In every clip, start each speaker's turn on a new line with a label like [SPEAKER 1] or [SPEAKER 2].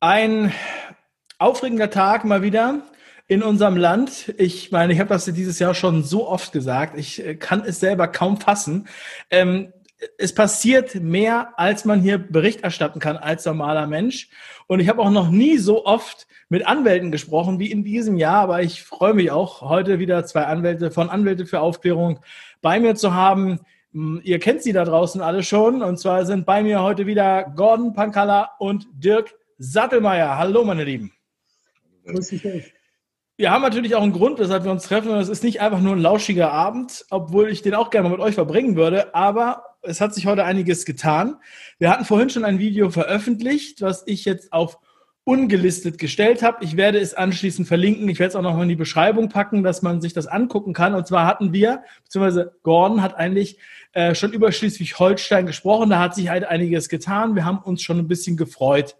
[SPEAKER 1] Ein aufregender Tag mal wieder in unserem Land. Ich meine, ich habe das dieses Jahr schon so oft gesagt. Ich äh, kann es selber kaum fassen. Ähm, es passiert mehr, als man hier Bericht erstatten kann als normaler Mensch. Und ich habe auch noch nie so oft mit Anwälten gesprochen wie in diesem Jahr, aber ich freue mich auch, heute wieder zwei Anwälte von Anwälte für Aufklärung bei mir zu haben. Hm, ihr kennt sie da draußen alle schon. Und zwar sind bei mir heute wieder Gordon Pankalla und Dirk Sattelmeier. Hallo, meine Lieben. Grüß dich. Wir haben natürlich auch einen Grund, weshalb wir uns treffen. Und es ist nicht einfach nur ein lauschiger Abend, obwohl ich den auch gerne mit euch verbringen würde. Aber es hat sich heute einiges getan. Wir hatten vorhin schon ein Video veröffentlicht, was ich jetzt auf ungelistet gestellt habe. Ich werde es anschließend verlinken. Ich werde es auch noch mal in die Beschreibung packen, dass man sich das angucken kann. Und zwar hatten wir, beziehungsweise Gordon hat eigentlich äh, schon über Schleswig-Holstein gesprochen. Da hat sich halt einiges getan. Wir haben uns schon ein bisschen gefreut.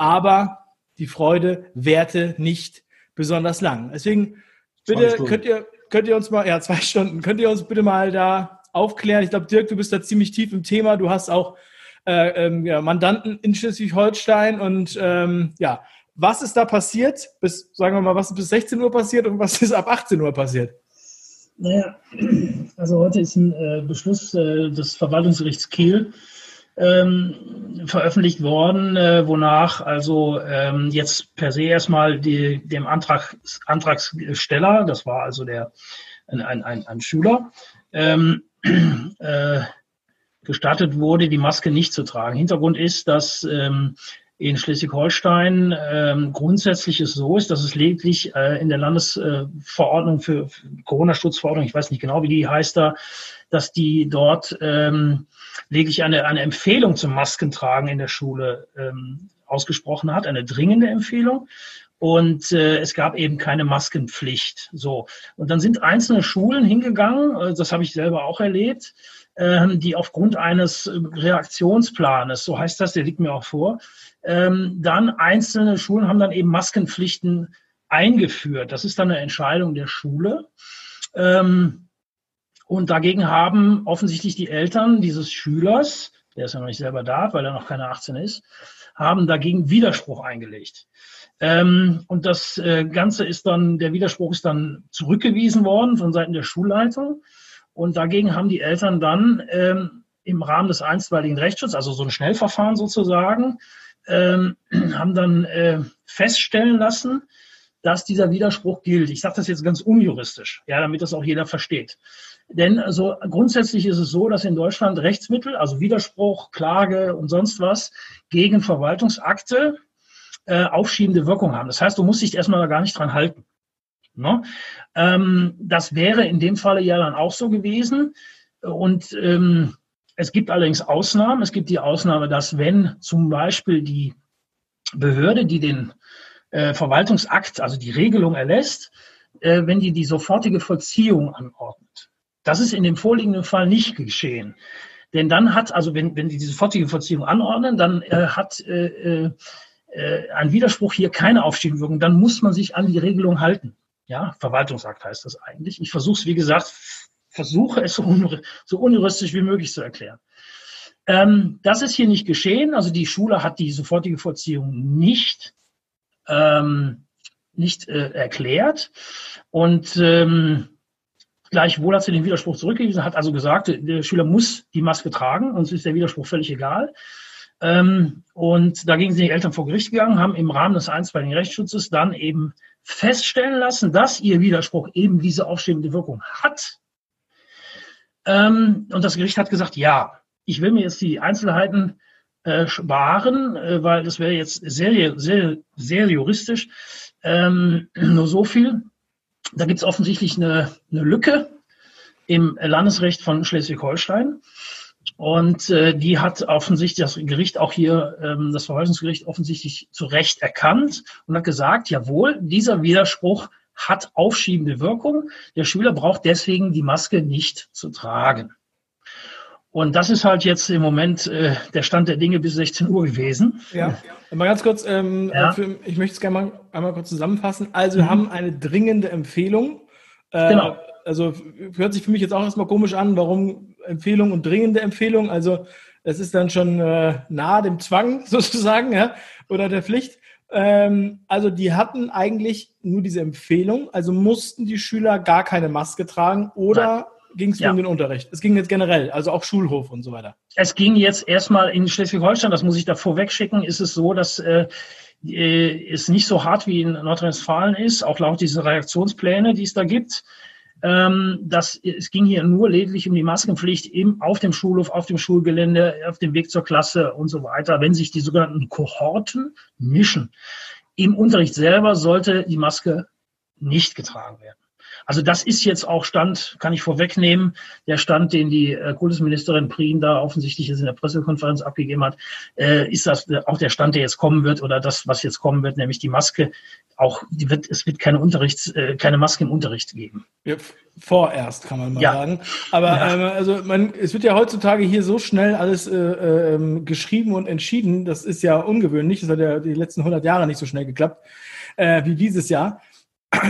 [SPEAKER 1] Aber die Freude währte nicht besonders lang. Deswegen bitte könnt ihr, könnt ihr uns mal, ja, zwei Stunden, könnt ihr uns bitte mal da aufklären. Ich glaube, Dirk, du bist da ziemlich tief im Thema. Du hast auch äh, ähm, ja, Mandanten in Schleswig-Holstein und ähm, ja, was ist da passiert? Bis, sagen wir mal, was ist bis 16 Uhr passiert und was ist ab 18 Uhr passiert?
[SPEAKER 2] Naja, also heute ist ein äh, Beschluss äh, des Verwaltungsgerichts Kiel ähm, veröffentlicht worden, äh, wonach also ähm, jetzt per se erstmal die, dem Antrag, Antragsteller, das war also der ein, ein, ein Schüler, ähm, äh, gestattet wurde, die Maske nicht zu tragen. Hintergrund ist, dass ähm, in Schleswig-Holstein ähm, grundsätzlich es so ist, dass es lediglich äh, in der Landesverordnung äh, für, für Corona-Schutzverordnung, ich weiß nicht genau, wie die heißt da, dass die dort ähm, lediglich eine, eine Empfehlung zum Maskentragen in der Schule ähm, ausgesprochen hat, eine dringende Empfehlung. Und äh, es gab eben keine Maskenpflicht. So. Und dann sind einzelne Schulen hingegangen, äh, das habe ich selber auch erlebt, die aufgrund eines Reaktionsplanes, so heißt das, der liegt mir auch vor, ähm, dann einzelne Schulen haben dann eben Maskenpflichten eingeführt. Das ist dann eine Entscheidung der Schule. Ähm, und dagegen haben offensichtlich die Eltern dieses Schülers, der ist ja noch nicht selber da, weil er noch keine 18 ist, haben dagegen Widerspruch eingelegt. Ähm, und das äh, Ganze ist dann, der Widerspruch ist dann zurückgewiesen worden von Seiten der Schulleitung. Und dagegen haben die Eltern dann ähm, im Rahmen des einstweiligen Rechtsschutzes, also so ein Schnellverfahren sozusagen, ähm, haben dann äh, feststellen lassen, dass dieser Widerspruch gilt. Ich sage das jetzt ganz unjuristisch, ja, damit das auch jeder versteht. Denn also grundsätzlich ist es so, dass in Deutschland Rechtsmittel, also Widerspruch, Klage und sonst was gegen Verwaltungsakte äh, aufschiebende Wirkung haben. Das heißt, du musst dich erstmal gar nicht dran halten. Ne? Ähm, das wäre in dem Falle ja dann auch so gewesen. Und ähm, es gibt allerdings Ausnahmen. Es gibt die Ausnahme, dass wenn zum Beispiel die Behörde, die den äh, Verwaltungsakt, also die Regelung erlässt, äh, wenn die die sofortige Vollziehung anordnet. Das ist in dem vorliegenden Fall nicht geschehen. Denn dann hat, also wenn, wenn die diese sofortige Vollziehung anordnen, dann äh, hat äh, äh, äh ein Widerspruch hier keine Aufschiebwirkung. Dann muss man sich an die Regelung halten. Ja, Verwaltungsakt heißt das eigentlich. Ich versuche es, wie gesagt, versuche es so, un so unjuristisch wie möglich zu erklären. Ähm, das ist hier nicht geschehen. Also die Schule hat die sofortige Vollziehung nicht, ähm, nicht äh, erklärt. Und ähm, Gleichwohl hat sie den Widerspruch zurückgewiesen, hat also gesagt, der Schüler muss die Maske tragen, uns ist der Widerspruch völlig egal. Ähm, und dagegen sind die Eltern vor Gericht gegangen, haben im Rahmen des einstweiligen Rechtsschutzes dann eben feststellen lassen, dass ihr Widerspruch eben diese aufschiebende Wirkung hat. Ähm, und das Gericht hat gesagt, ja, ich will mir jetzt die Einzelheiten äh, sparen, äh, weil das wäre jetzt sehr, sehr, sehr juristisch. Ähm, nur so viel. Da gibt es offensichtlich eine, eine Lücke im Landesrecht von Schleswig-Holstein. Und äh, die hat offensichtlich das Gericht auch hier, ähm, das Verwaltungsgericht offensichtlich zu Recht erkannt und hat gesagt, jawohl, dieser Widerspruch hat aufschiebende Wirkung. Der Schüler braucht deswegen die Maske nicht zu tragen. Und das ist halt jetzt im Moment äh, der Stand der Dinge bis 16 Uhr gewesen.
[SPEAKER 1] Ja, mal ganz kurz, ähm, ja. für, ich möchte es gerne mal einmal kurz zusammenfassen. Also wir mhm. haben eine dringende Empfehlung. Äh, genau. Also hört sich für mich jetzt auch erstmal komisch an, warum Empfehlung und dringende Empfehlung. Also es ist dann schon äh, nahe dem Zwang sozusagen, ja, oder der Pflicht. Ähm, also die hatten eigentlich nur diese Empfehlung, also mussten die Schüler gar keine Maske tragen oder ging es ja. um den Unterricht? Es ging jetzt generell, also auch Schulhof und so weiter.
[SPEAKER 2] Es ging jetzt erstmal in Schleswig-Holstein, das muss ich da vorweg schicken, ist es so, dass äh, äh es nicht so hart wie in Nordrhein-Westfalen ist, auch laut dieser Reaktionspläne, die es da gibt. Ähm, das, es ging hier nur lediglich um die Maskenpflicht im, auf dem Schulhof, auf dem Schulgelände, auf dem Weg zur Klasse und so weiter. Wenn sich die sogenannten Kohorten mischen, im Unterricht selber sollte die Maske nicht getragen werden. Also das ist jetzt auch Stand, kann ich vorwegnehmen, der Stand, den die äh, Kultusministerin Prien da offensichtlich jetzt in der Pressekonferenz abgegeben hat, äh, ist das auch der Stand, der jetzt kommen wird oder das, was jetzt kommen wird, nämlich die Maske. Auch die wird, es wird keine Unterrichts, äh, keine Maske im Unterricht geben.
[SPEAKER 1] Ja, vorerst kann man mal ja. sagen. Aber ja. ähm, also man, es wird ja heutzutage hier so schnell alles äh, äh, geschrieben und entschieden. Das ist ja ungewöhnlich. Das hat ja die letzten 100 Jahre nicht so schnell geklappt äh, wie dieses Jahr.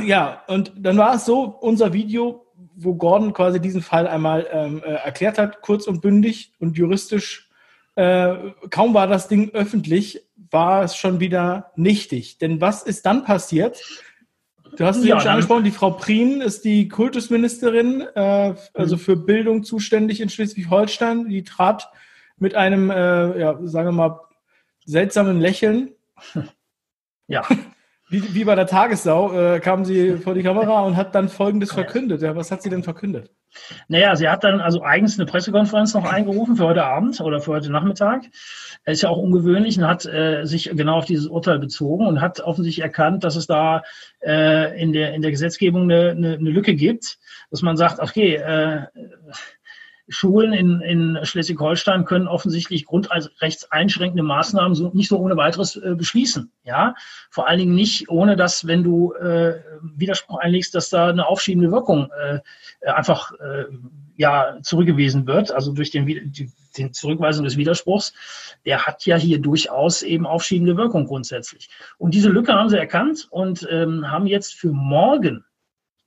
[SPEAKER 1] Ja, und dann war es so, unser Video, wo Gordon quasi diesen Fall einmal ähm, äh, erklärt hat, kurz und bündig und juristisch. Äh, kaum war das Ding öffentlich, war es schon wieder nichtig. Denn was ist dann passiert? Du hast es ja, schon angesprochen, die Frau Prien ist die Kultusministerin, äh, also mhm. für Bildung zuständig in Schleswig-Holstein. Die trat mit einem, äh, ja, sagen wir mal, seltsamen Lächeln ja. Wie, wie bei der Tagessau äh, kam sie vor die Kamera und hat dann Folgendes verkündet. Ja, was hat sie denn verkündet?
[SPEAKER 2] Naja, sie hat dann also eigens eine Pressekonferenz noch eingerufen für heute Abend oder für heute Nachmittag. Er ist ja auch ungewöhnlich und hat äh, sich genau auf dieses Urteil bezogen und hat offensichtlich erkannt, dass es da äh, in, der, in der Gesetzgebung eine, eine, eine Lücke gibt, dass man sagt, okay, äh, Schulen in, in Schleswig-Holstein können offensichtlich grundrechtseinschränkende Maßnahmen so, nicht so ohne weiteres äh, beschließen. Ja, vor allen Dingen nicht, ohne dass, wenn du äh, Widerspruch einlegst, dass da eine aufschiebende Wirkung äh, einfach äh, ja zurückgewiesen wird. Also durch den, die, den Zurückweisung des Widerspruchs, der hat ja hier durchaus eben aufschiebende Wirkung grundsätzlich. Und diese Lücke haben sie erkannt und ähm, haben jetzt für morgen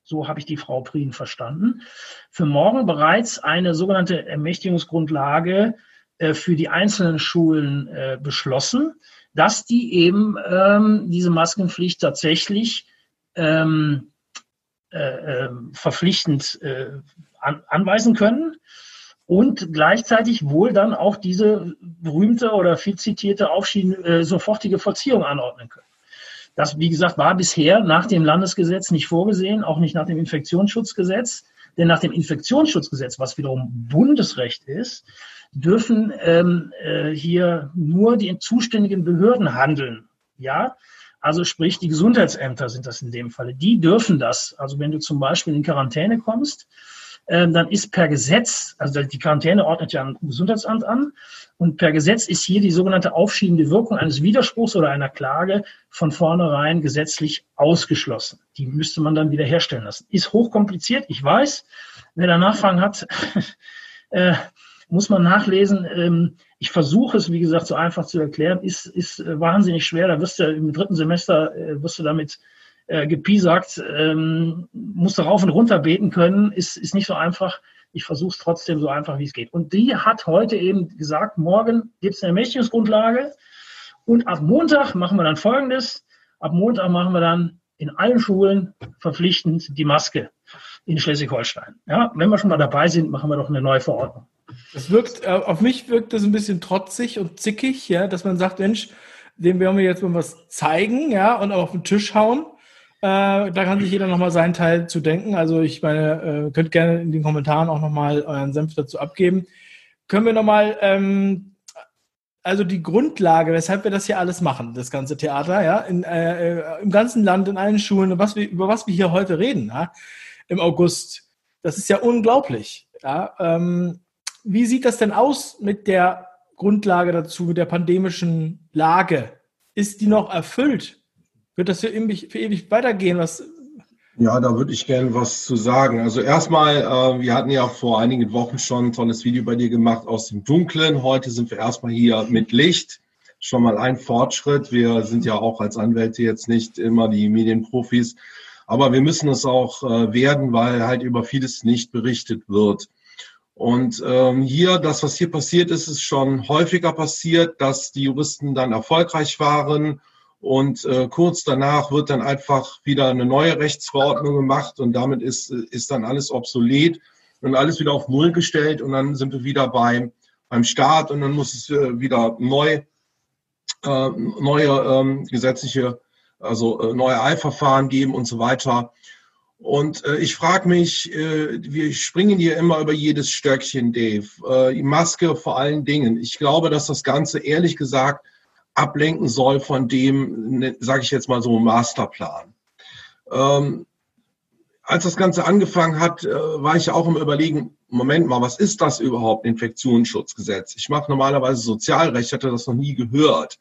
[SPEAKER 2] so habe ich die Frau Prien verstanden, für morgen bereits eine sogenannte Ermächtigungsgrundlage äh, für die einzelnen Schulen äh, beschlossen, dass die eben ähm, diese Maskenpflicht tatsächlich ähm, äh, ähm, verpflichtend äh, an, anweisen können und gleichzeitig wohl dann auch diese berühmte oder viel zitierte Aufschieden, äh, sofortige Vollziehung anordnen können. Das, wie gesagt, war bisher nach dem Landesgesetz nicht vorgesehen, auch nicht nach dem Infektionsschutzgesetz. Denn nach dem Infektionsschutzgesetz, was wiederum Bundesrecht ist, dürfen ähm, äh, hier nur die zuständigen Behörden handeln. Ja, also sprich, die Gesundheitsämter sind das in dem Falle. Die dürfen das. Also wenn du zum Beispiel in Quarantäne kommst, ähm, dann ist per Gesetz, also die Quarantäne ordnet ja ein Gesundheitsamt an, und per Gesetz ist hier die sogenannte aufschiebende Wirkung eines Widerspruchs oder einer Klage von vornherein gesetzlich ausgeschlossen. Die müsste man dann wieder herstellen lassen. Ist hochkompliziert, ich weiß. Wer da Nachfragen hat, äh, muss man nachlesen. Ähm, ich versuche es, wie gesagt, so einfach zu erklären. Ist, ist wahnsinnig schwer. Da wirst du im dritten Semester äh, wirst du damit äh, gepiesackt, ähm, musst du rauf und runter beten können. Ist, ist nicht so einfach. Ich versuche es trotzdem so einfach, wie es geht. Und die hat heute eben gesagt, morgen gibt es eine Ermächtigungsgrundlage. Und ab Montag machen wir dann Folgendes. Ab Montag machen wir dann in allen Schulen verpflichtend die Maske in Schleswig-Holstein. Ja, wenn wir schon mal dabei sind, machen wir doch eine neue Verordnung.
[SPEAKER 1] Das wirkt, äh, auf mich wirkt das ein bisschen trotzig und zickig, ja, dass man sagt, Mensch, dem werden wir jetzt mal was zeigen, ja, und auf den Tisch hauen. Äh, da kann sich jeder nochmal seinen Teil zu denken. Also ich meine, äh, könnt gerne in den Kommentaren auch nochmal euren Senf dazu abgeben. Können wir nochmal, ähm, also die Grundlage, weshalb wir das hier alles machen, das ganze Theater, ja, in, äh, äh im ganzen Land, in allen Schulen, was wir, über was wir hier heute reden, ja, im August, das ist ja unglaublich. Ja. Ähm, wie sieht das denn aus mit der Grundlage dazu, mit der pandemischen Lage? Ist die noch erfüllt? Wird das für ewig, für ewig weitergehen? Was,
[SPEAKER 3] ja, da würde ich gerne was zu sagen. Also erstmal, äh, wir hatten ja vor einigen Wochen schon ein tolles Video bei dir gemacht aus dem Dunklen. Heute sind wir erstmal hier mit Licht. Schon mal ein Fortschritt. Wir sind ja auch als Anwälte jetzt nicht immer die Medienprofis. Aber wir müssen es auch äh, werden, weil halt über vieles nicht berichtet wird. Und ähm, hier, das, was hier passiert ist, ist schon häufiger passiert, dass die Juristen dann erfolgreich waren Und äh, kurz danach wird dann einfach wieder eine neue Rechtsverordnung gemacht und damit ist, ist dann alles obsolet und alles wieder auf Null gestellt und dann sind wir wieder beim, beim Staat und dann muss es äh, wieder neu, äh, neue ähm, gesetzliche, also äh, neue Eilverfahren geben und so weiter. Und äh, ich frage mich, äh, wir springen hier immer über jedes Stöckchen, Dave. Äh, die Maske vor allen Dingen. Ich glaube, dass das Ganze ehrlich gesagt ablenken soll von dem, ne, sage ich jetzt mal so, Masterplan. Ähm, als das Ganze angefangen hat, äh, war ich auch im Überlegen, Moment mal, was ist das überhaupt, Infektionsschutzgesetz? Ich mache normalerweise Sozialrecht, hatte das noch nie gehört.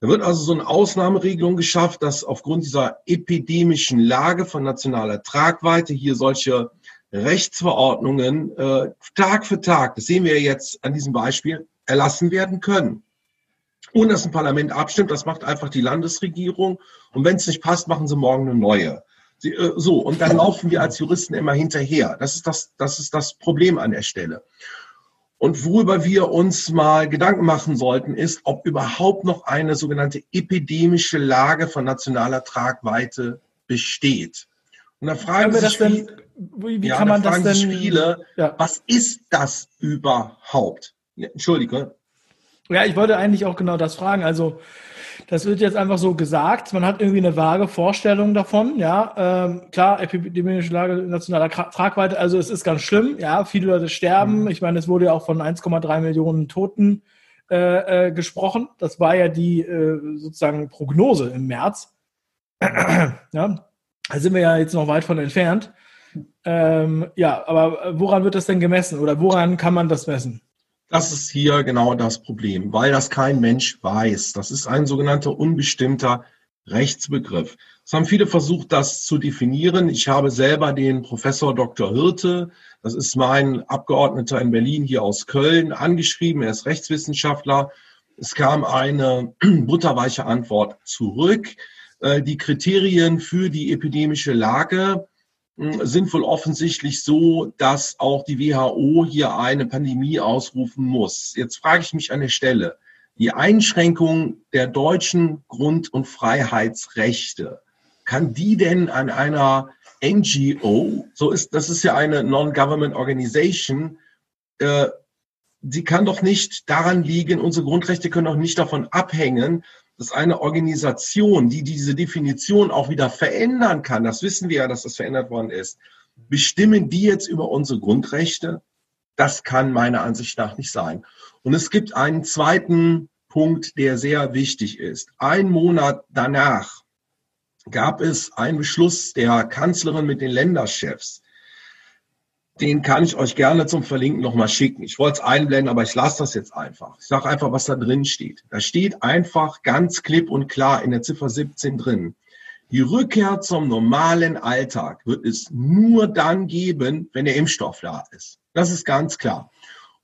[SPEAKER 3] Da wird also so eine Ausnahmeregelung geschafft, dass aufgrund dieser epidemischen Lage von nationaler Tragweite hier solche Rechtsverordnungen äh, Tag für Tag, das sehen wir jetzt an diesem Beispiel, erlassen werden können ohne dass ein Parlament abstimmt. Das macht einfach die Landesregierung. Und wenn es nicht passt, machen sie morgen eine neue. Sie, äh, so, und dann laufen wir als Juristen immer hinterher. Das ist das, das ist das Problem an der Stelle. Und worüber wir uns mal Gedanken machen sollten, ist, ob überhaupt noch eine sogenannte epidemische Lage von nationaler Tragweite besteht. Und da fragen sich das denn, wie, ja, kann man das denn? Viele, ja. was ist das überhaupt? Ja, Entschuldige.
[SPEAKER 1] Ja, ich wollte eigentlich auch genau das fragen. Also, das wird jetzt einfach so gesagt. Man hat irgendwie eine vage Vorstellung davon. Ja, ähm, klar, epidemische Lage nationaler Tragweite. Also, es ist ganz schlimm. Ja, viele Leute sterben. Mhm. Ich meine, es wurde ja auch von 1,3 Millionen Toten äh, äh, gesprochen. Das war ja die äh, sozusagen Prognose im März. ja, da sind wir ja jetzt noch weit von entfernt. Ähm, ja, aber woran wird das denn gemessen oder woran kann man das messen?
[SPEAKER 3] Das ist hier genau das Problem, weil das kein Mensch weiß. Das ist ein sogenannter unbestimmter Rechtsbegriff. Es haben viele versucht, das zu definieren. Ich habe selber den Professor Dr. Hirte, das ist mein Abgeordneter in Berlin hier aus Köln, angeschrieben. Er ist Rechtswissenschaftler. Es kam eine butterweiche Antwort zurück. Äh, die Kriterien für die epidemische Lage sind wohl offensichtlich so, dass auch die WHO hier eine Pandemie ausrufen muss. Jetzt frage ich mich an der Stelle, die Einschränkung der deutschen Grund- und Freiheitsrechte, kann die denn an einer NGO, so ist, das ist ja eine Non-Government Organization, äh, die kann doch nicht daran liegen, unsere Grundrechte können doch nicht davon abhängen, dass eine Organisation, die diese Definition auch wieder verändern kann, das wissen wir ja, dass das verändert worden ist, bestimmen die jetzt über unsere Grundrechte? Das kann meiner Ansicht nach nicht sein. Und es gibt einen zweiten Punkt, der sehr wichtig ist. Ein Monat danach gab es einen Beschluss der Kanzlerin mit den Länderchefs, den kann ich euch gerne zum Verlinken nochmal schicken. Ich wollte es einblenden, aber ich lasse das jetzt einfach. Ich sage einfach, was da drin steht. Da steht einfach ganz klipp und klar in der Ziffer 17 drin. Die Rückkehr zum normalen Alltag wird es nur dann geben, wenn der Impfstoff da ist. Das ist ganz klar.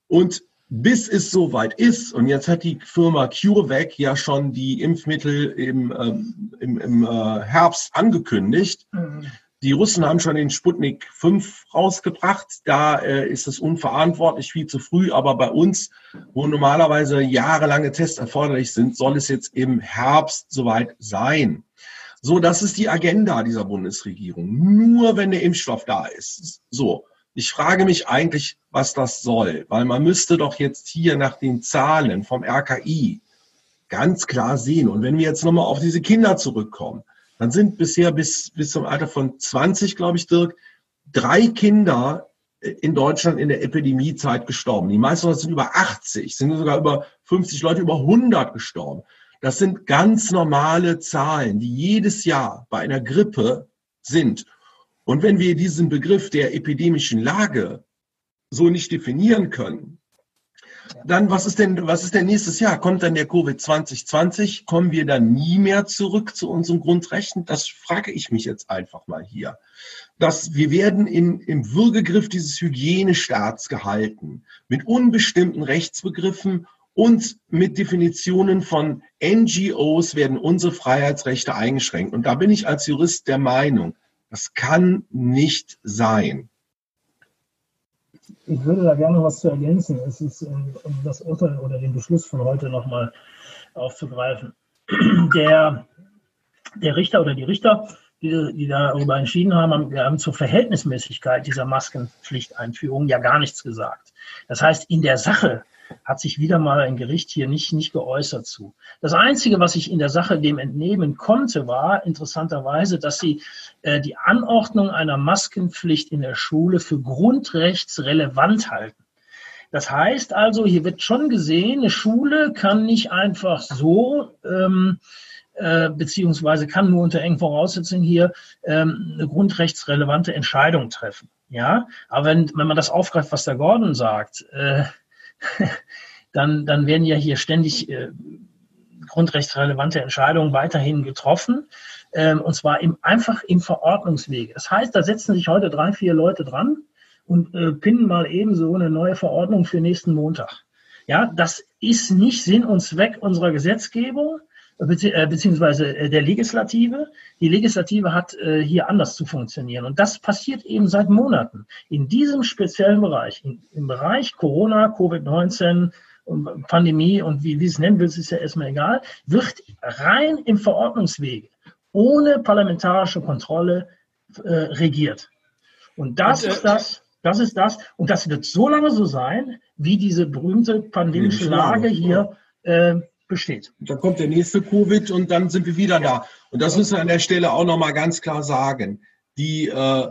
[SPEAKER 3] Und bis es soweit ist, und jetzt hat die Firma CureVac ja schon die Impfmittel im, ähm, im, im äh, Herbst angekündigt, mhm. Die Russen haben schon den Sputnik 5 rausgebracht. Da äh, ist es unverantwortlich, viel zu früh. Aber bei uns, wo normalerweise jahrelange Tests erforderlich sind, soll es jetzt im Herbst soweit sein. So, das ist die Agenda dieser Bundesregierung. Nur wenn der Impfstoff da ist. So. Ich frage mich eigentlich, was das soll, weil man müsste doch jetzt hier nach den Zahlen vom RKI ganz klar sehen. Und wenn wir jetzt nochmal auf diese Kinder zurückkommen, dann sind bisher bis, bis zum Alter von 20, glaube ich, Dirk, drei Kinder in Deutschland in der Epidemiezeit gestorben. Die meisten sind über 80, sind sogar über 50 Leute, über 100 gestorben. Das sind ganz normale Zahlen, die jedes Jahr bei einer Grippe sind. Und wenn wir diesen Begriff der epidemischen Lage so nicht definieren können, dann, was ist denn, was ist denn nächstes Jahr? Kommt dann der Covid 2020? Kommen wir dann nie mehr zurück zu unseren Grundrechten? Das frage ich mich jetzt einfach mal hier. Dass wir werden in, im Würgegriff dieses Hygienestaats gehalten, mit unbestimmten Rechtsbegriffen und mit Definitionen von NGOs werden unsere Freiheitsrechte eingeschränkt. Und da bin ich als Jurist der Meinung, das kann nicht sein
[SPEAKER 2] ich würde da gerne was zu ergänzen. Es ist, um, um das Urteil oder den Beschluss von heute nochmal aufzugreifen. Der der Richter oder die Richter, die, die darüber entschieden haben, haben, haben zur Verhältnismäßigkeit dieser Maskenpflichteinführung ja gar nichts gesagt. Das heißt, in der Sache hat sich wieder mal ein Gericht hier nicht, nicht geäußert zu. Das Einzige, was ich in der Sache dem entnehmen konnte, war interessanterweise, dass sie äh, die Anordnung einer Maskenpflicht in der Schule für grundrechtsrelevant halten. Das heißt also, hier wird schon gesehen, eine Schule kann nicht einfach so ähm, äh, beziehungsweise kann nur unter engen Voraussetzungen hier ähm, eine grundrechtsrelevante Entscheidung treffen. Ja, aber wenn, wenn man das aufgreift, was der Gordon sagt, äh, dann, dann werden ja hier ständig äh, grundrechtsrelevante Entscheidungen weiterhin getroffen. Ähm, und zwar im, einfach im Verordnungswege. Das heißt, da setzen sich heute drei, vier Leute dran und äh, pinnen mal eben so eine neue Verordnung für nächsten Montag. Ja, das ist nicht Sinn und Zweck unserer Gesetzgebung. Äh, beziehungsweise äh, der Legislative. Die Legislative hat äh, hier anders zu funktionieren. Und das passiert eben seit Monaten. In diesem speziellen Bereich, im Bereich Corona, Covid-19, Pandemie und wie, wie es nennen willst, ist ja erstmal egal, wird rein im Verordnungswege, ohne parlamentarische Kontrolle äh, regiert. Und das und, ist das, das ist das, und das wird so lange so sein, wie diese berühmte pandemische Lage hier äh, besteht.
[SPEAKER 3] Dann kommt der nächste Covid und dann sind wir wieder da. Und das müssen wir an der Stelle auch nochmal ganz klar sagen. Die, äh,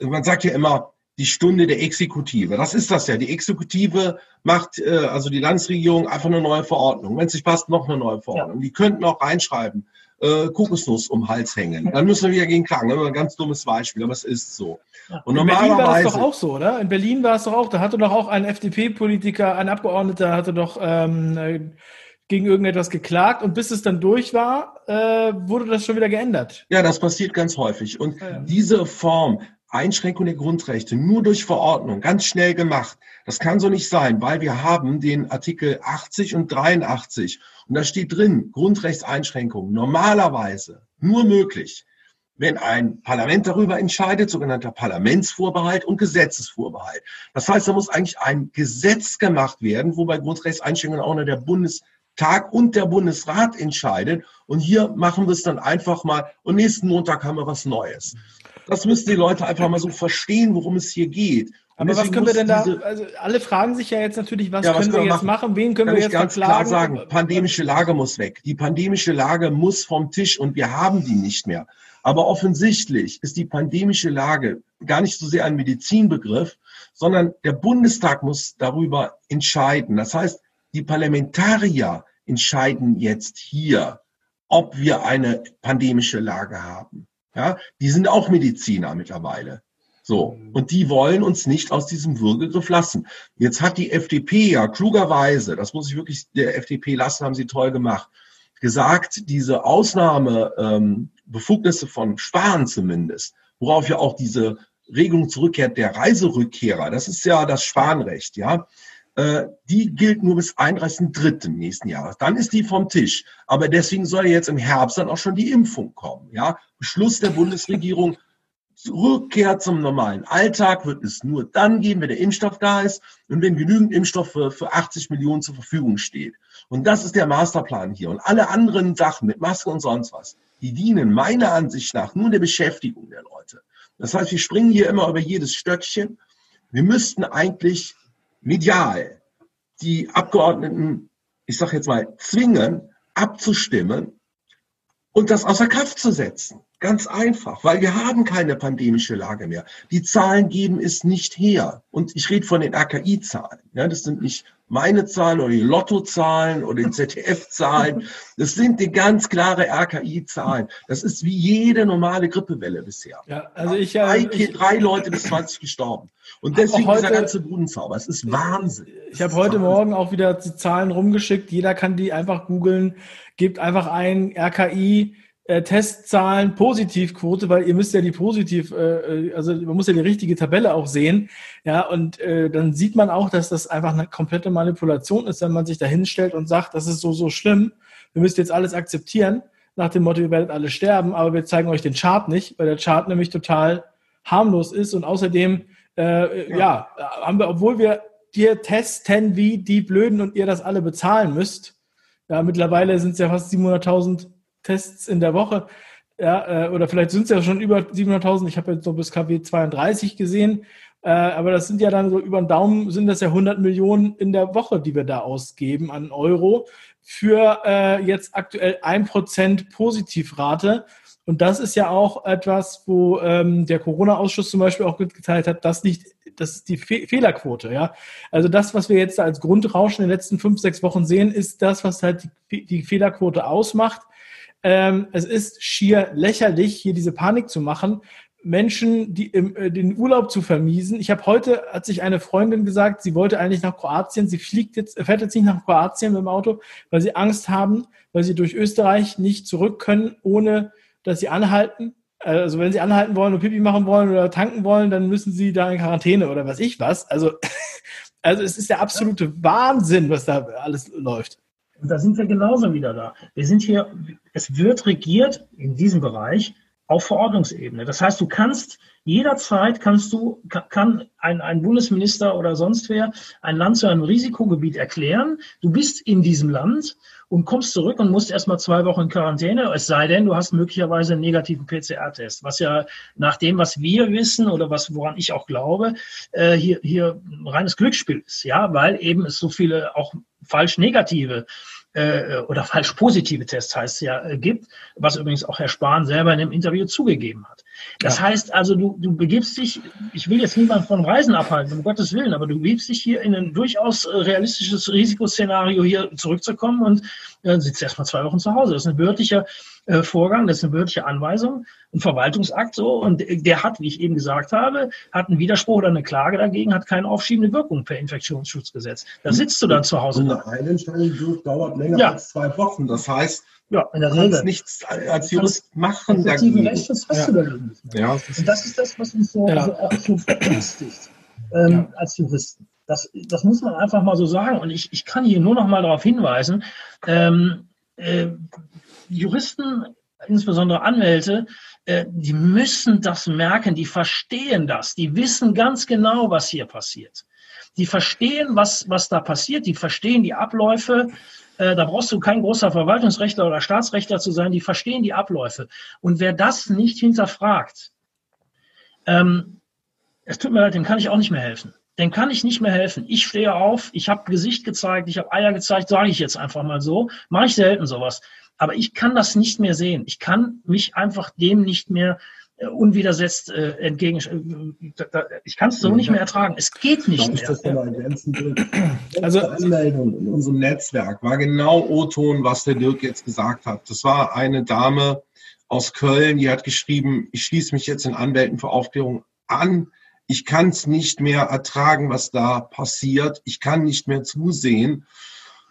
[SPEAKER 3] man sagt ja immer, die Stunde der Exekutive. Das ist das ja. Die Exekutive macht, äh, also die Landesregierung, einfach eine neue Verordnung. Wenn es nicht passt, noch eine neue Verordnung. Ja. Die könnten auch reinschreiben, äh, Kokosnuss um den Hals hängen. Dann müssen wir wieder gegen klagen. Das ist ein ganz dummes Beispiel, aber es ist so.
[SPEAKER 1] Ja. Und In Berlin war das doch auch so, oder? In Berlin war es doch auch. Da hatte doch auch ein FDP-Politiker, ein Abgeordneter, hatte doch ähm, gegen irgendetwas geklagt und bis es dann durch war, äh, wurde das schon wieder geändert.
[SPEAKER 3] Ja, das passiert ganz häufig. Und ja. diese Form, Einschränkung der Grundrechte, nur durch Verordnung, ganz schnell gemacht, das kann so nicht sein, weil wir haben den Artikel 80 und 83 und da steht drin, Grundrechtseinschränkungen normalerweise nur möglich, wenn ein Parlament darüber entscheidet, sogenannter Parlamentsvorbehalt und Gesetzesvorbehalt. Das heißt, da muss eigentlich ein Gesetz gemacht werden, wobei Grundrechtseinschränkungen auch nur der Bundes Tag und der Bundesrat entscheidet. Und hier machen wir es dann einfach mal. Und nächsten Montag haben wir was Neues. Das müssen die Leute einfach mal so verstehen, worum es hier geht.
[SPEAKER 1] Aber was können wir denn da, also alle fragen sich ja jetzt natürlich, was, ja, was können wir jetzt machen? machen? Wen können Kann wir jetzt
[SPEAKER 3] ganz verklagen? klar sagen, pandemische Lage muss weg. Die pandemische Lage muss vom Tisch und wir haben die nicht mehr. Aber offensichtlich ist die pandemische Lage gar nicht so sehr ein Medizinbegriff, sondern der Bundestag muss darüber entscheiden. Das heißt, die Parlamentarier entscheiden jetzt hier, ob wir eine pandemische Lage haben. Ja, die sind auch Mediziner mittlerweile. So. Und die wollen uns nicht aus diesem Würgegriff lassen. Jetzt hat die FDP ja klugerweise, das muss ich wirklich der FDP lassen, haben sie toll gemacht, gesagt, diese Ausnahmebefugnisse ähm, von Spahn zumindest, worauf ja auch diese Regelung zurückkehrt der Reiserückkehrer, das ist ja das Spanrecht, ja. Äh, die gilt nur bis 31.3. nächsten Jahres. Dann ist die vom Tisch. Aber deswegen soll jetzt im Herbst dann auch schon die Impfung kommen. Ja, Beschluss der Bundesregierung. Rückkehr zum normalen Alltag wird es nur dann geben, wenn der Impfstoff da ist und wenn genügend Impfstoff für, für 80 Millionen zur Verfügung steht. Und das ist der Masterplan hier. Und alle anderen Sachen mit Masken und sonst was, die dienen meiner Ansicht nach nur der Beschäftigung der Leute. Das heißt, wir springen hier immer über jedes Stöckchen. Wir müssten eigentlich medial die Abgeordneten, ich sage jetzt mal, zwingen, abzustimmen und das außer Kraft zu setzen. Ganz einfach, weil wir haben keine pandemische Lage mehr. Die Zahlen geben es nicht her. Und ich rede von den AKI-Zahlen. Ja, das sind nicht meine Zahlen oder die Lottozahlen oder die ZDF-Zahlen. Das sind die ganz klare RKI-Zahlen. Das ist wie jede normale Grippewelle bisher.
[SPEAKER 1] Ja, also ich,
[SPEAKER 3] äh, drei, ich, drei Leute bis 20 gestorben. Und deswegen heute, dieser ganze Budenzauber. Es ist Wahnsinn.
[SPEAKER 1] Ich habe heute Wahnsinn. Morgen auch wieder die Zahlen rumgeschickt. Jeder kann die einfach googeln. Gebt einfach ein RKI äh, Testzahlen, Positivquote, weil ihr müsst ja die positiv, äh, äh, also man muss ja die richtige Tabelle auch sehen, ja, und äh, dann sieht man auch, dass das einfach eine komplette Manipulation ist, wenn man sich da hinstellt und sagt, das ist so, so schlimm, wir müssen jetzt alles akzeptieren, nach dem Motto, ihr werdet alle sterben, aber wir zeigen euch den Chart nicht, weil der Chart nämlich total harmlos ist und außerdem, äh, ja. ja, haben wir, obwohl wir hier testen wie die Blöden und ihr das alle bezahlen müsst, ja, mittlerweile sind es ja fast 700.000 Tests in der Woche. Ja, äh, oder vielleicht sind es ja schon über 700.000. Ich habe jetzt so bis KW 32 gesehen. Äh, aber das sind ja dann so über den Daumen sind das ja 100 Millionen in der Woche, die wir da ausgeben an Euro für äh, jetzt aktuell 1% Positivrate. Und das ist ja auch etwas, wo ähm, der Corona-Ausschuss zum Beispiel auch geteilt hat, das nicht, das ist die Fe Fehlerquote, ja. Also das, was wir jetzt als Grundrauschen in den letzten fünf, sechs Wochen sehen, ist das, was halt die, die Fehlerquote ausmacht. Ähm, es ist schier lächerlich, hier diese Panik zu machen, Menschen die im, äh, den Urlaub zu vermiesen. Ich habe heute, hat sich eine Freundin gesagt, sie wollte eigentlich nach Kroatien. Sie fliegt jetzt, fährt jetzt nicht nach Kroatien mit dem Auto, weil sie Angst haben, weil sie durch Österreich nicht zurück können, ohne dass sie anhalten. Also wenn sie anhalten wollen und Pipi machen wollen oder tanken wollen, dann müssen sie da in Quarantäne oder was ich was. Also, also es ist der absolute Wahnsinn, was da alles läuft.
[SPEAKER 2] Und da sind wir genauso wieder da. Wir sind hier, es wird regiert in diesem Bereich auf Verordnungsebene. Das heißt, du kannst jederzeit kannst du, kann ein, ein Bundesminister oder sonst wer ein Land zu einem Risikogebiet erklären. Du bist in diesem Land und kommst zurück und musst erstmal zwei Wochen in Quarantäne, es sei denn, du hast möglicherweise einen negativen PCR-Test, was ja nach dem, was wir wissen oder was, woran ich auch glaube, äh, hier, hier reines Glücksspiel ist, ja, weil eben es so viele auch falsch negative äh, oder falsch positive Tests heißt es ja, äh, gibt, was übrigens auch Herr Spahn selber in dem Interview zugegeben hat. Das ja. heißt also, du, du begibst dich, ich will jetzt niemand von Reisen abhalten, um Gottes Willen, aber du begibst dich hier in ein durchaus äh, realistisches Risikoszenario hier zurückzukommen und äh, sitzt erstmal zwei Wochen zu Hause. Das ist ein behördlicher äh, Vorgang, das ist eine behördliche Anweisung, ein Verwaltungsakt so und der hat, wie ich eben gesagt habe, hat einen Widerspruch oder eine Klage dagegen, hat keine aufschiebende Wirkung per Infektionsschutzgesetz. Da sitzt du dann zu Hause.
[SPEAKER 3] Und eine Einentscheidung dauert länger ja. als zwei Wochen. Das heißt,
[SPEAKER 2] ja, in der
[SPEAKER 3] Regel. kannst nichts als Jurist machen
[SPEAKER 2] dagegen. Rechtsschutz hast ja. du dagegen nicht mehr. Ja. Und das ist das, was uns so, ja. so auch so verängstigt ähm, ja. als Juristen. Das, das muss man einfach mal so sagen. Und ich, ich kann hier nur noch mal darauf hinweisen, ähm, äh, Juristen, insbesondere Anwälte, äh, die müssen das merken, die verstehen das, die wissen ganz genau, was hier passiert. Die verstehen, was, was da passiert, die verstehen die Abläufe. Äh, da brauchst du kein großer Verwaltungsrechtler oder Staatsrechtler zu sein, die verstehen die Abläufe. Und wer das nicht hinterfragt, ähm, es tut mir leid, dem kann ich auch nicht mehr helfen. Dem kann ich nicht mehr helfen. Ich stehe auf, ich habe Gesicht gezeigt, ich habe Eier gezeigt, sage ich jetzt einfach mal so. Mache ich selten sowas. Aber ich kann das nicht mehr sehen. Ich kann mich einfach dem nicht mehr unwidersetzt äh, entgegen. Äh, ich kann es so nicht mehr ertragen. Es geht nicht mehr. Das mal ergänzen
[SPEAKER 3] also Anmeldung in unserem Netzwerk war genau O-Ton, was der Dirk jetzt gesagt hat. Das war eine Dame aus Köln, die hat geschrieben, ich schließe mich jetzt in Anwälten für Aufklärung an. Ich kann es nicht mehr ertragen, was da passiert. Ich kann nicht mehr zusehen.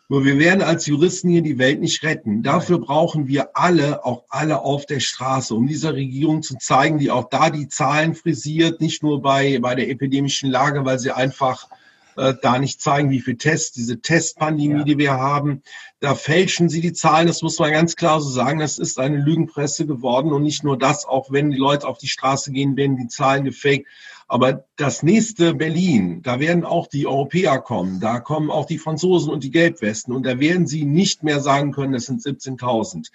[SPEAKER 3] Nur wir werden als Juristen hier die Welt nicht retten. Dafür brauchen wir alle, auch alle auf der Straße, um dieser Regierung zu zeigen, die auch da die Zahlen frisiert, nicht nur bei, bei der epidemischen Lage, weil sie einfach äh, da nicht zeigen, wie viel Tests, diese Testpandemie, ja. die wir haben, da fälschen sie die Zahlen, das muss man ganz klar so sagen, das ist eine Lügenpresse geworden und nicht nur das, auch wenn die Leute auf die Straße gehen, werden die Zahlen gefaked. Aber das nächste Berlin, da werden auch die Europäer kommen, da kommen auch die Franzosen und die Gelbwesten und da werden sie nicht mehr sagen können, es sind 17.000.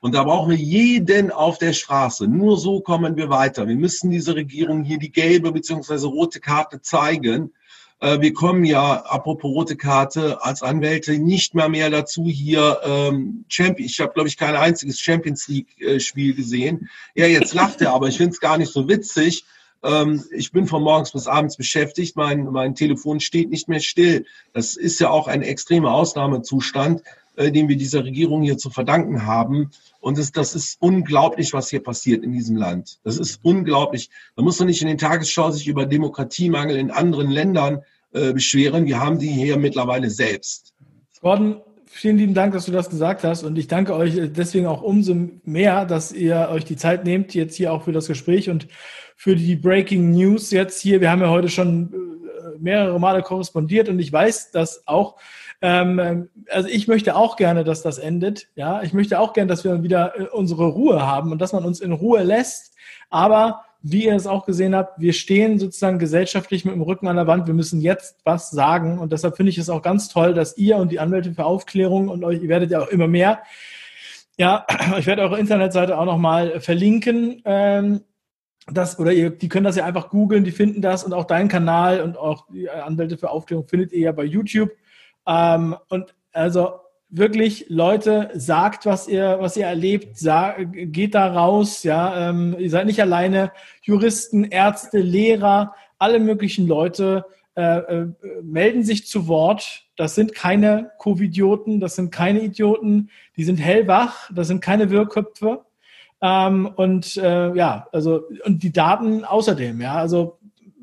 [SPEAKER 3] Und da brauchen wir jeden auf der Straße. Nur so kommen wir weiter. Wir müssen diese Regierung hier die gelbe bzw. rote Karte zeigen. Äh, wir kommen ja, apropos rote Karte, als Anwälte nicht mehr mehr dazu hier ähm, Champion. Ich habe, glaube ich, kein einziges Champions League-Spiel gesehen. Ja, jetzt lacht er, aber ich finde es gar nicht so witzig. Ähm, ich bin von morgens bis abends beschäftigt, mein, mein Telefon steht nicht mehr still. Das ist ja auch ein extremer Ausnahmezustand, äh, den wir dieser Regierung hier zu verdanken haben. Und das, das ist unglaublich, was hier passiert in diesem Land. Das ist unglaublich. Da muss man nicht in den Tagesschau sich über Demokratiemangel in anderen Ländern äh, beschweren. Wir haben die hier mittlerweile selbst.
[SPEAKER 1] Gordon, vielen lieben Dank, dass du das gesagt hast. Und ich danke euch deswegen auch umso mehr, dass ihr euch die Zeit nehmt, jetzt hier auch für das Gespräch und für die Breaking News jetzt hier. Wir haben ja heute schon äh, mehrere Male korrespondiert und ich weiß, dass auch, ähm, also ich möchte auch gerne, dass das endet. Ja, ich möchte auch gerne, dass wir wieder äh, unsere Ruhe haben und dass man uns in Ruhe lässt. Aber wie ihr es auch gesehen habt, wir stehen sozusagen gesellschaftlich mit dem Rücken an der Wand. Wir müssen jetzt was sagen. Und deshalb finde ich es auch ganz toll, dass ihr und die Anwälte für Aufklärung und euch, ihr werdet ja auch immer mehr, Ja, ich werde eure Internetseite auch nochmal verlinken. Ähm, das, oder ihr, die können das ja einfach googeln, die finden das und auch deinen Kanal und auch die Anwälte für Aufklärung findet ihr ja bei YouTube. Ähm, und also wirklich, Leute, sagt, was ihr, was ihr erlebt, geht da raus, ja, ähm, ihr seid nicht alleine, Juristen, Ärzte, Lehrer, alle möglichen Leute äh, äh, melden sich zu Wort. Das sind keine Covidioten, das sind keine Idioten, die sind hellwach, das sind keine Wirrköpfe. Ähm, und äh, ja, also und die Daten außerdem, ja, also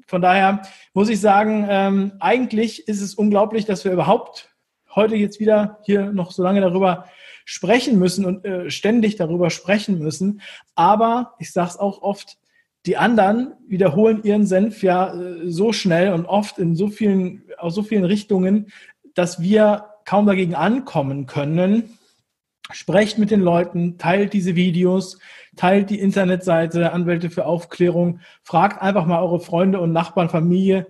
[SPEAKER 1] von daher muss ich sagen, ähm, eigentlich ist es unglaublich, dass wir überhaupt heute jetzt wieder hier noch so lange darüber sprechen müssen und äh, ständig darüber sprechen müssen. Aber ich sage es auch oft, die anderen wiederholen ihren Senf ja äh, so schnell und oft in so vielen, aus so vielen Richtungen, dass wir kaum dagegen ankommen können. Sprecht mit den Leuten, teilt diese Videos, teilt die Internetseite Anwälte für Aufklärung, fragt einfach mal eure Freunde und Nachbarn, Familie,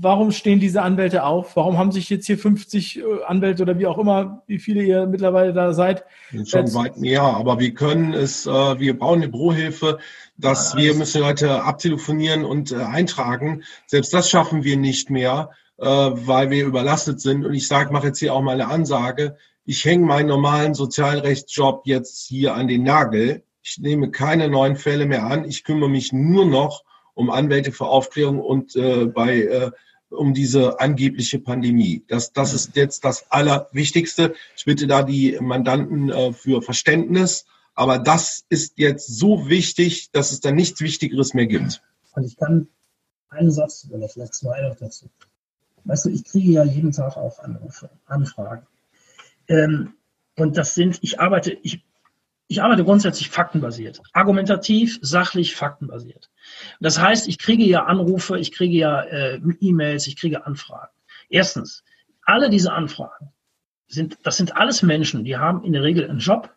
[SPEAKER 1] warum stehen diese Anwälte auf? Warum haben sich jetzt hier 50 äh, Anwälte oder wie auch immer, wie viele ihr mittlerweile da seid?
[SPEAKER 3] Schon weit mehr, aber wir können es, äh, wir brauchen eine Bürohilfe, dass ja, wir müssen Leute abtelefonieren und äh, eintragen. Selbst das schaffen wir nicht mehr, weil wir überlastet sind. Und ich sage, mache jetzt hier auch mal eine Ansage. Ich hänge meinen normalen Sozialrechtsjob jetzt hier an den Nagel. Ich nehme keine neuen Fälle mehr an. Ich kümmere mich nur noch um Anwälte für Aufklärung und äh, bei äh, um diese angebliche Pandemie. Das, das ist jetzt das Allerwichtigste. Ich bitte da die Mandanten äh, für Verständnis. Aber das ist jetzt so wichtig, dass es da nichts Wichtigeres mehr gibt.
[SPEAKER 2] Und ich kann einen Satz oder vielleicht zwei noch dazu. Weißt du, ich kriege ja jeden Tag auch Anrufe, Anfragen. Ähm, und das sind, ich arbeite, ich, ich arbeite grundsätzlich faktenbasiert, argumentativ, sachlich, faktenbasiert. Das heißt, ich kriege ja Anrufe, ich kriege ja äh, E-Mails, ich kriege Anfragen. Erstens, alle diese Anfragen sind, das sind alles Menschen, die haben in der Regel einen Job,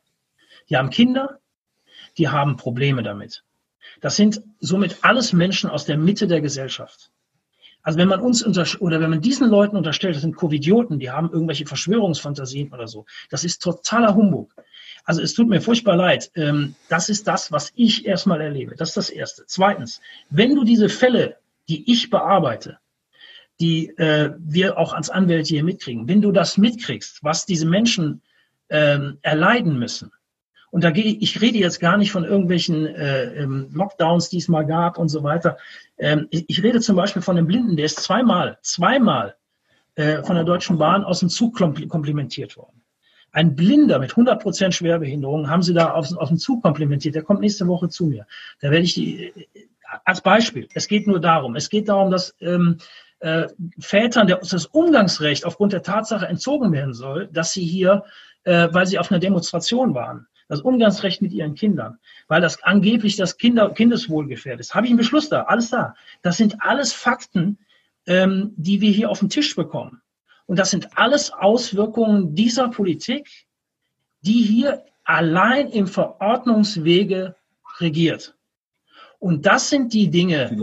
[SPEAKER 2] die haben Kinder, die haben Probleme damit. Das sind somit alles Menschen aus der Mitte der Gesellschaft. Also wenn man uns oder wenn man diesen Leuten unterstellt, das sind Covidioten, die haben irgendwelche Verschwörungsfantasien oder so, das ist totaler Humbug. Also es tut mir furchtbar leid. Ähm, das ist das, was ich erstmal erlebe. Das ist das Erste. Zweitens, wenn du diese Fälle, die ich bearbeite, die äh, wir auch als Anwälte hier mitkriegen, wenn du das mitkriegst, was diese Menschen ähm, erleiden müssen, und da gehe ich, ich rede jetzt gar nicht von irgendwelchen äh, ähm, Lockdowns, die es mal gab und so weiter. Ähm, ich, rede zum Beispiel von einem Blinden, der ist zweimal, zweimal äh, von der Deutschen Bahn aus dem Zug komplimentiert worden. Ein Blinder mit 100% Schwerbehinderung haben sie da auf, auf den Zug komplimentiert. Der kommt nächste Woche zu mir. Da werde ich die, als Beispiel, es geht nur darum, es geht darum, dass ähm, äh, Vätern der, das Umgangsrecht aufgrund der Tatsache entzogen werden soll, dass sie hier, äh, weil sie auf einer Demonstration waren, das Umgangsrecht mit ihren Kindern, weil das angeblich das Kinder, Kindeswohl gefährdet ist. Habe ich einen Beschluss da? Alles da. Das sind alles Fakten, ähm, die wir hier auf den Tisch bekommen. Und das sind alles Auswirkungen dieser Politik, die hier allein im Verordnungswege regiert. Und das sind die Dinge. Äh,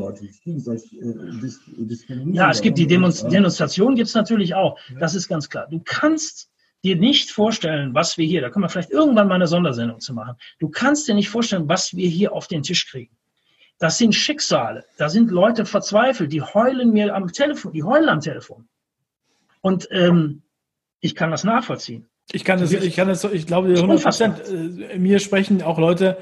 [SPEAKER 2] ja, es gibt die Demonst Demonstration, gibt es natürlich auch. Das ist ganz klar. Du kannst dir nicht vorstellen, was wir hier, da können wir vielleicht irgendwann mal eine Sondersendung zu machen. Du kannst dir nicht vorstellen, was wir hier auf den Tisch kriegen. Das sind Schicksale. Da sind Leute verzweifelt, die heulen mir am Telefon, die heulen am Telefon. Und ähm, ich kann das nachvollziehen.
[SPEAKER 1] Ich kann das, ich kann das, ich glaube, 100 Prozent. Äh, mir sprechen auch Leute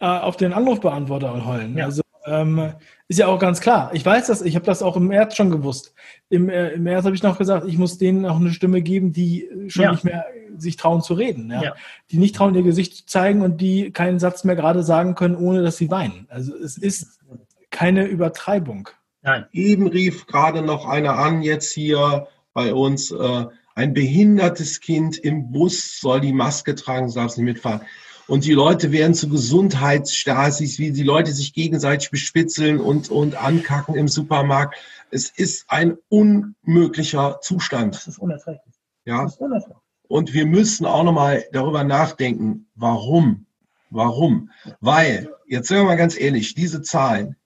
[SPEAKER 1] äh, auf den Anrufbeantworter und heulen. Ja. Also ähm, ist ja auch ganz klar. Ich weiß das, ich habe das auch im März schon gewusst. Im, äh, im März habe ich noch gesagt, ich muss denen auch eine Stimme geben, die schon ja. nicht mehr sich trauen zu reden, ja? ja? die nicht trauen, ihr Gesicht zu zeigen und die keinen Satz mehr gerade sagen können, ohne dass sie weinen. Also es ist keine Übertreibung.
[SPEAKER 3] Nein. Eben rief gerade noch einer an, jetzt hier bei uns, äh, ein behindertes Kind im Bus soll die Maske tragen, darf nicht mitfahren. Und die Leute werden zu Gesundheitsstasis, wie die Leute sich gegenseitig bespitzeln und, und ankacken im Supermarkt. Es ist ein unmöglicher Zustand. Das ist unerträglich. Ja. Das ist unerträglich. Und wir müssen auch nochmal darüber nachdenken, warum? Warum? Weil, jetzt sind wir mal ganz ehrlich, diese Zahlen,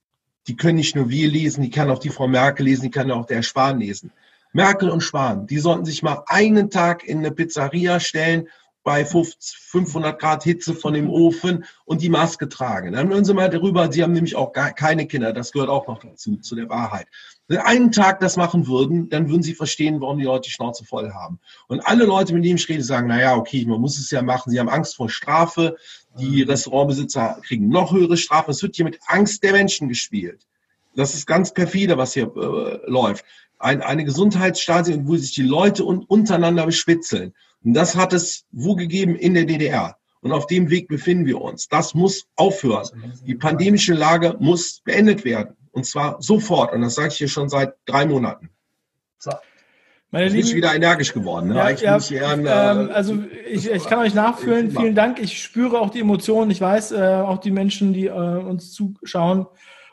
[SPEAKER 3] die können nicht nur wir lesen, die kann auch die Frau Merkel lesen, die kann auch der Spahn lesen. Merkel und Spahn, die sollten sich mal einen Tag in eine Pizzeria stellen bei 500 Grad Hitze von dem Ofen und die Maske tragen. Dann hören Sie mal darüber, Sie haben nämlich auch gar keine Kinder, das gehört auch noch dazu, zu der Wahrheit. Wenn Sie einen Tag das machen würden, dann würden Sie verstehen, warum die Leute die Schnauze voll haben. Und alle Leute, mit denen ich rede, sagen, naja, okay, man muss es ja machen, sie haben Angst vor Strafe, die Restaurantbesitzer kriegen noch höhere Strafen, es wird hier mit Angst der Menschen gespielt. Das ist ganz perfide, was hier äh, läuft. Ein, eine Gesundheitsstasi, wo sich die Leute un untereinander beschwitzeln. Und das hat es wo gegeben in der DDR. Und auf dem Weg befinden wir uns. Das muss aufhören. Die pandemische Lage muss beendet werden. Und zwar sofort. Und das sage ich hier schon seit drei Monaten. So. Meine Lieben, ist wieder energisch geworden. Ne?
[SPEAKER 1] Ja, ja, ehren, ähm, äh, also ich, ich kann euch nachfühlen. Vielen Dank. Ich spüre auch die Emotionen. Ich weiß, äh, auch die Menschen, die äh, uns zuschauen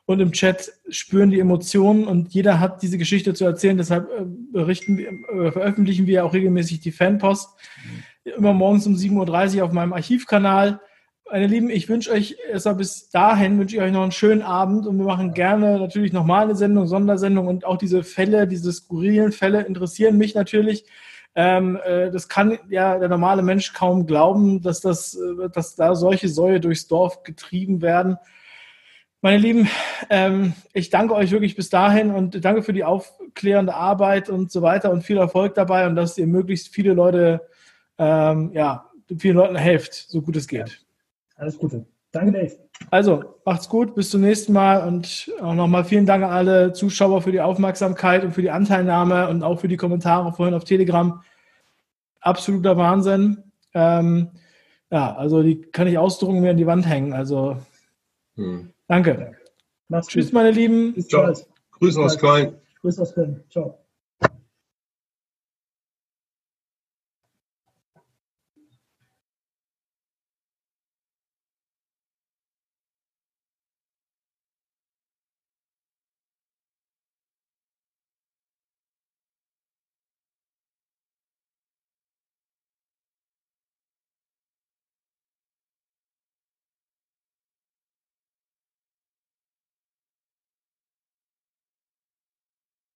[SPEAKER 1] und im Chat spüren die Emotionen und jeder hat diese Geschichte zu erzählen. Deshalb äh, berichten, äh, veröffentlichen wir auch regelmäßig die Fanpost. Immer morgens um 7.30 Uhr auf meinem Archivkanal. Meine Lieben, ich wünsche euch bis dahin, wünsche ich euch noch einen schönen Abend und wir machen gerne natürlich nochmal eine Sendung, Sondersendung und auch diese Fälle, diese skurrilen Fälle interessieren mich natürlich. Ähm, äh, das kann ja der normale Mensch kaum glauben, dass, das, äh, dass da solche Säue durchs Dorf getrieben werden. Meine Lieben, ähm, ich danke euch wirklich bis dahin und danke für die aufklärende Arbeit und so weiter und viel Erfolg dabei und dass ihr möglichst viele Leute, ähm, ja, vielen Leuten helft, so gut es geht.
[SPEAKER 2] Alles Gute. Danke, Dave.
[SPEAKER 1] Also, macht's gut, bis zum nächsten Mal und auch nochmal vielen Dank an alle Zuschauer für die Aufmerksamkeit und für die Anteilnahme und auch für die Kommentare vorhin auf Telegram. Absoluter Wahnsinn. Ähm, ja, also die kann ich ausdrucken mir an die Wand hängen. Also hm. Danke. Macht's Tschüss, gut. meine Lieben.
[SPEAKER 3] Bis Ciao. Grüße aus Köln.
[SPEAKER 2] Grüße aus Köln. Ciao.